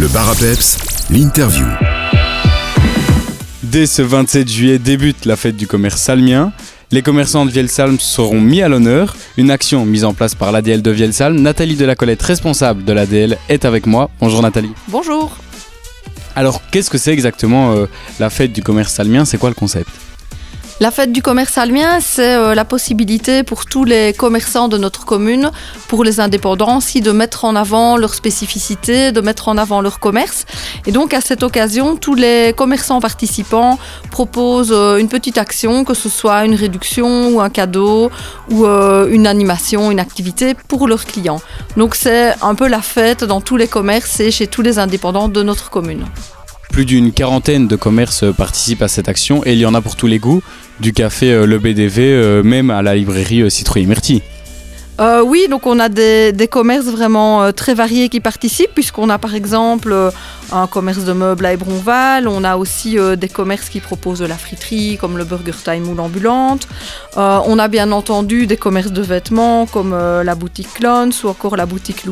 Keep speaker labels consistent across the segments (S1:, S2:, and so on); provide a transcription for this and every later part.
S1: Le bar à peps, l'interview.
S2: Dès ce 27 juillet débute la fête du commerce salmien. Les commerçants de Vielsalm seront mis à l'honneur. Une action mise en place par l'ADL de Vielsalm. Nathalie Delacolette, responsable de l'ADL, est avec moi. Bonjour Nathalie.
S3: Bonjour.
S2: Alors, qu'est-ce que c'est exactement euh, la fête du commerce salmien? C'est quoi le concept?
S3: La fête du commerce salmien, c'est euh, la possibilité pour tous les commerçants de notre commune, pour les indépendants aussi, de mettre en avant leurs spécificités, de mettre en avant leur commerce. Et donc, à cette occasion, tous les commerçants participants proposent euh, une petite action, que ce soit une réduction ou un cadeau ou euh, une animation, une activité pour leurs clients. Donc, c'est un peu la fête dans tous les commerces et chez tous les indépendants de notre commune.
S2: Plus d'une quarantaine de commerces participent à cette action et il y en a pour tous les goûts, du café euh, Le BDV, euh, même à la librairie euh, Citrouille Myrtille.
S3: Euh, oui, donc on a des, commerces vraiment euh, très variés qui participent, puisqu'on a par exemple euh, un commerce de meubles à Hébronval, on a aussi des commerces qui proposent de la friterie, comme le Burger Time ou l'ambulante. On a bien entendu des commerces de vêtements, comme la boutique Clones ou encore la boutique.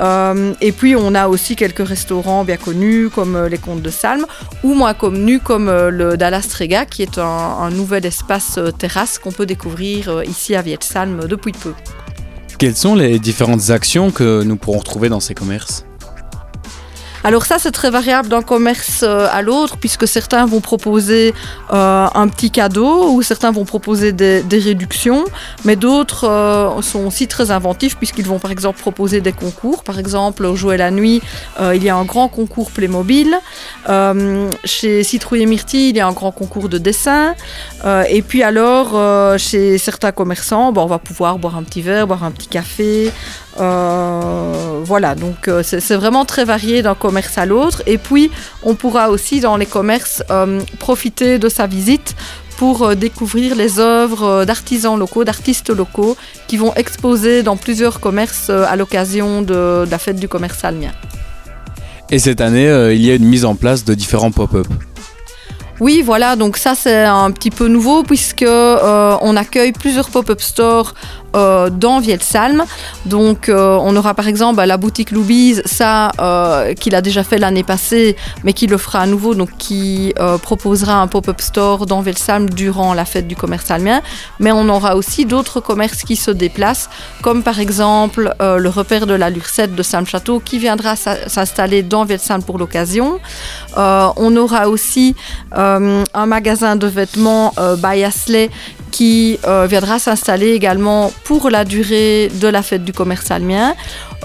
S3: Euh, et puis on a aussi quelques restaurants bien connus, comme les Contes de Salm, ou moins connus, comme le Dallas Trega, qui est un, nouvel espace terrasse qu'on peut découvrir ici à Vietsalm depuis peu.
S2: Quelles sont les différentes actions que nous pourrons retrouver dans ces commerces?
S3: Alors ça, c'est très variable d'un commerce euh, à l'autre, puisque certains vont proposer euh, un petit cadeau ou certains vont proposer des, réductions, mais d'autres euh, sont aussi très inventifs, puisqu'ils vont par exemple proposer des concours. Par exemple, au Jouer la nuit, il y a un grand concours Playmobil. Chez Citrouille et Myrtille, il y a un grand concours de dessin. Et puis alors, chez certains commerçants, on va pouvoir boire un petit verre, boire un petit café. Euh, voilà, donc euh, c'est vraiment très varié d'un commerce à l'autre. Et puis, on pourra aussi dans les commerces euh, profiter de sa visite pour découvrir les œuvres d'artisans locaux, d'artistes locaux qui vont exposer dans plusieurs commerces à l'occasion de, la fête du commerce salmien.
S2: Et cette année, il y a une mise en place de différents pop-up.
S3: Oui, voilà, donc ça c'est un petit peu nouveau puisque euh, on accueille plusieurs pop-up stores euh, dans Vielsalm. Donc euh, on aura par exemple à la boutique Louise, ça euh, qu'il a déjà fait l'année passée, mais qui le fera à nouveau, donc qui euh, proposera un pop-up store dans Vielsalm durant la fête du commerce salmien. Mais on aura aussi d'autres commerces qui se déplacent, comme par exemple euh, le repère de la Lurcette de Salm-Château qui viendra s'installer dans Vielsalm pour l'occasion. On aura aussi euh, un magasin de vêtements euh, by Asley qui euh, viendra s'installer également pour la durée de la fête du commerce salmien.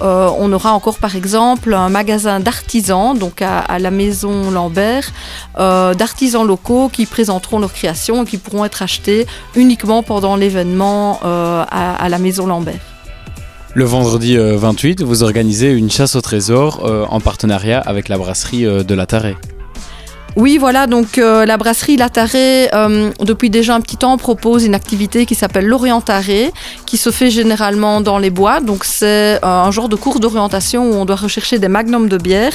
S3: Euh, on aura encore par exemple un magasin d'artisans, donc à, la maison Lambert, euh, d'artisans locaux qui présenteront leurs créations et qui pourront être achetés uniquement pendant l'événement euh, à, à la maison Lambert.
S2: Le vendredi euh, 28, vous organisez une chasse au trésor euh, en partenariat avec la brasserie euh, de la Tarée.
S3: Oui, voilà, donc euh, la brasserie La Tarée, euh, depuis déjà un petit temps, propose une activité qui s'appelle l'orientaré, qui se fait généralement dans les bois. Donc c'est euh, un genre de cours d'orientation où on doit rechercher des magnums de bière.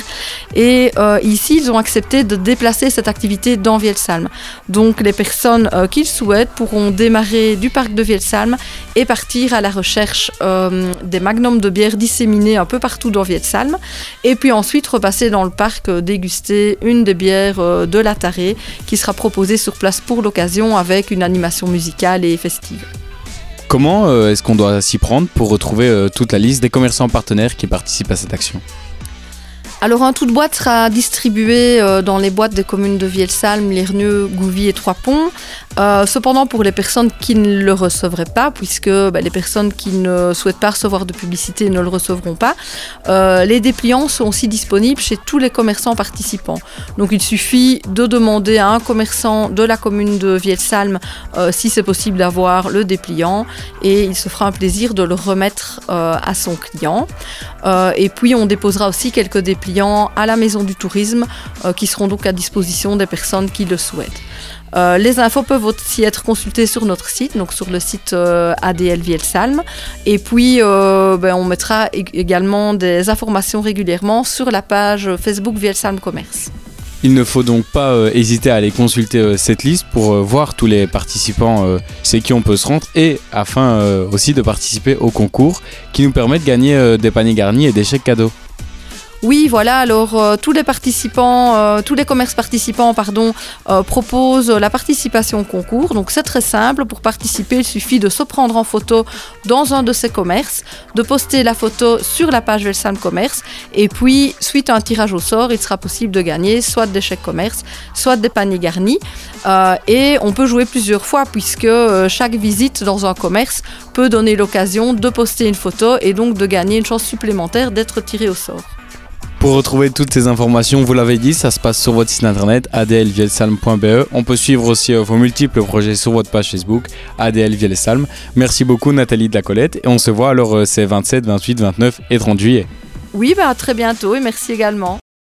S3: Et euh, ici, ils ont accepté de déplacer cette activité dans Vielsalm. Donc les personnes euh, qui le souhaitent pourront démarrer du parc de Vielsalm et partir à la recherche des magnums de bière disséminés un peu partout dans Vielsalm. Et puis ensuite repasser dans le parc, déguster une des bières euh, de la Tarée qui sera proposée sur place pour l'occasion avec une animation musicale et festive.
S2: Comment euh, est-ce qu'on doit s'y prendre pour retrouver euh, toute la liste des commerçants partenaires qui participent à cette action?
S3: Alors un tout de boîte sera distribué euh, dans les boîtes des communes de Vielsalm, Lerneux, Gouvy et Trois-Ponts. Euh, cependant, pour les personnes qui ne le recevraient pas, puisque bah, les personnes qui ne souhaitent pas recevoir de publicité ne le recevront pas, euh, les dépliants sont aussi disponibles chez tous les commerçants participants. Donc il suffit de demander à un commerçant de la commune de Vielsalm si c'est possible d'avoir le dépliant et il se fera un plaisir de le remettre à son client. Et puis on déposera aussi quelques dépliants à la maison du tourisme euh, qui seront donc à disposition des personnes qui le souhaitent. Euh, les infos peuvent aussi être consultées sur notre site, donc sur le site euh, ADL Vielsalm. Et puis, euh, ben, on mettra ég- également des informations régulièrement sur la page Facebook Vielsalm Commerce.
S2: Il ne faut donc pas hésiter à aller consulter cette liste pour voir tous les participants chez qui on peut se rendre et afin aussi de participer au concours qui nous permet de gagner des paniers garnis et des chèques cadeaux.
S3: Oui, voilà. Alors, euh, tous les participants, euh, tous les commerces participants, pardon, euh, proposent la participation au concours. Donc, c'est très simple. Pour participer, il suffit de se prendre en photo dans un de ces commerces, de poster la photo sur la page Velsam Commerce, et puis, suite à un tirage au sort, il sera possible de gagner soit des chèques commerce, soit des paniers garnis. et on peut jouer plusieurs fois puisque chaque visite dans un commerce peut donner l'occasion de poster une photo et donc de gagner une chance supplémentaire d'être tiré au sort.
S2: Pour retrouver toutes ces informations, vous l'avez dit, ça se passe sur votre site internet adlvielsalm.be. On peut suivre aussi euh, vos multiples projets sur votre page Facebook ADL Vielsalm. Merci beaucoup Nathalie de la Colette et on se voit alors euh, c'est 27, 28, 29 et 30 juillet.
S3: Oui, bah, à très bientôt et merci également.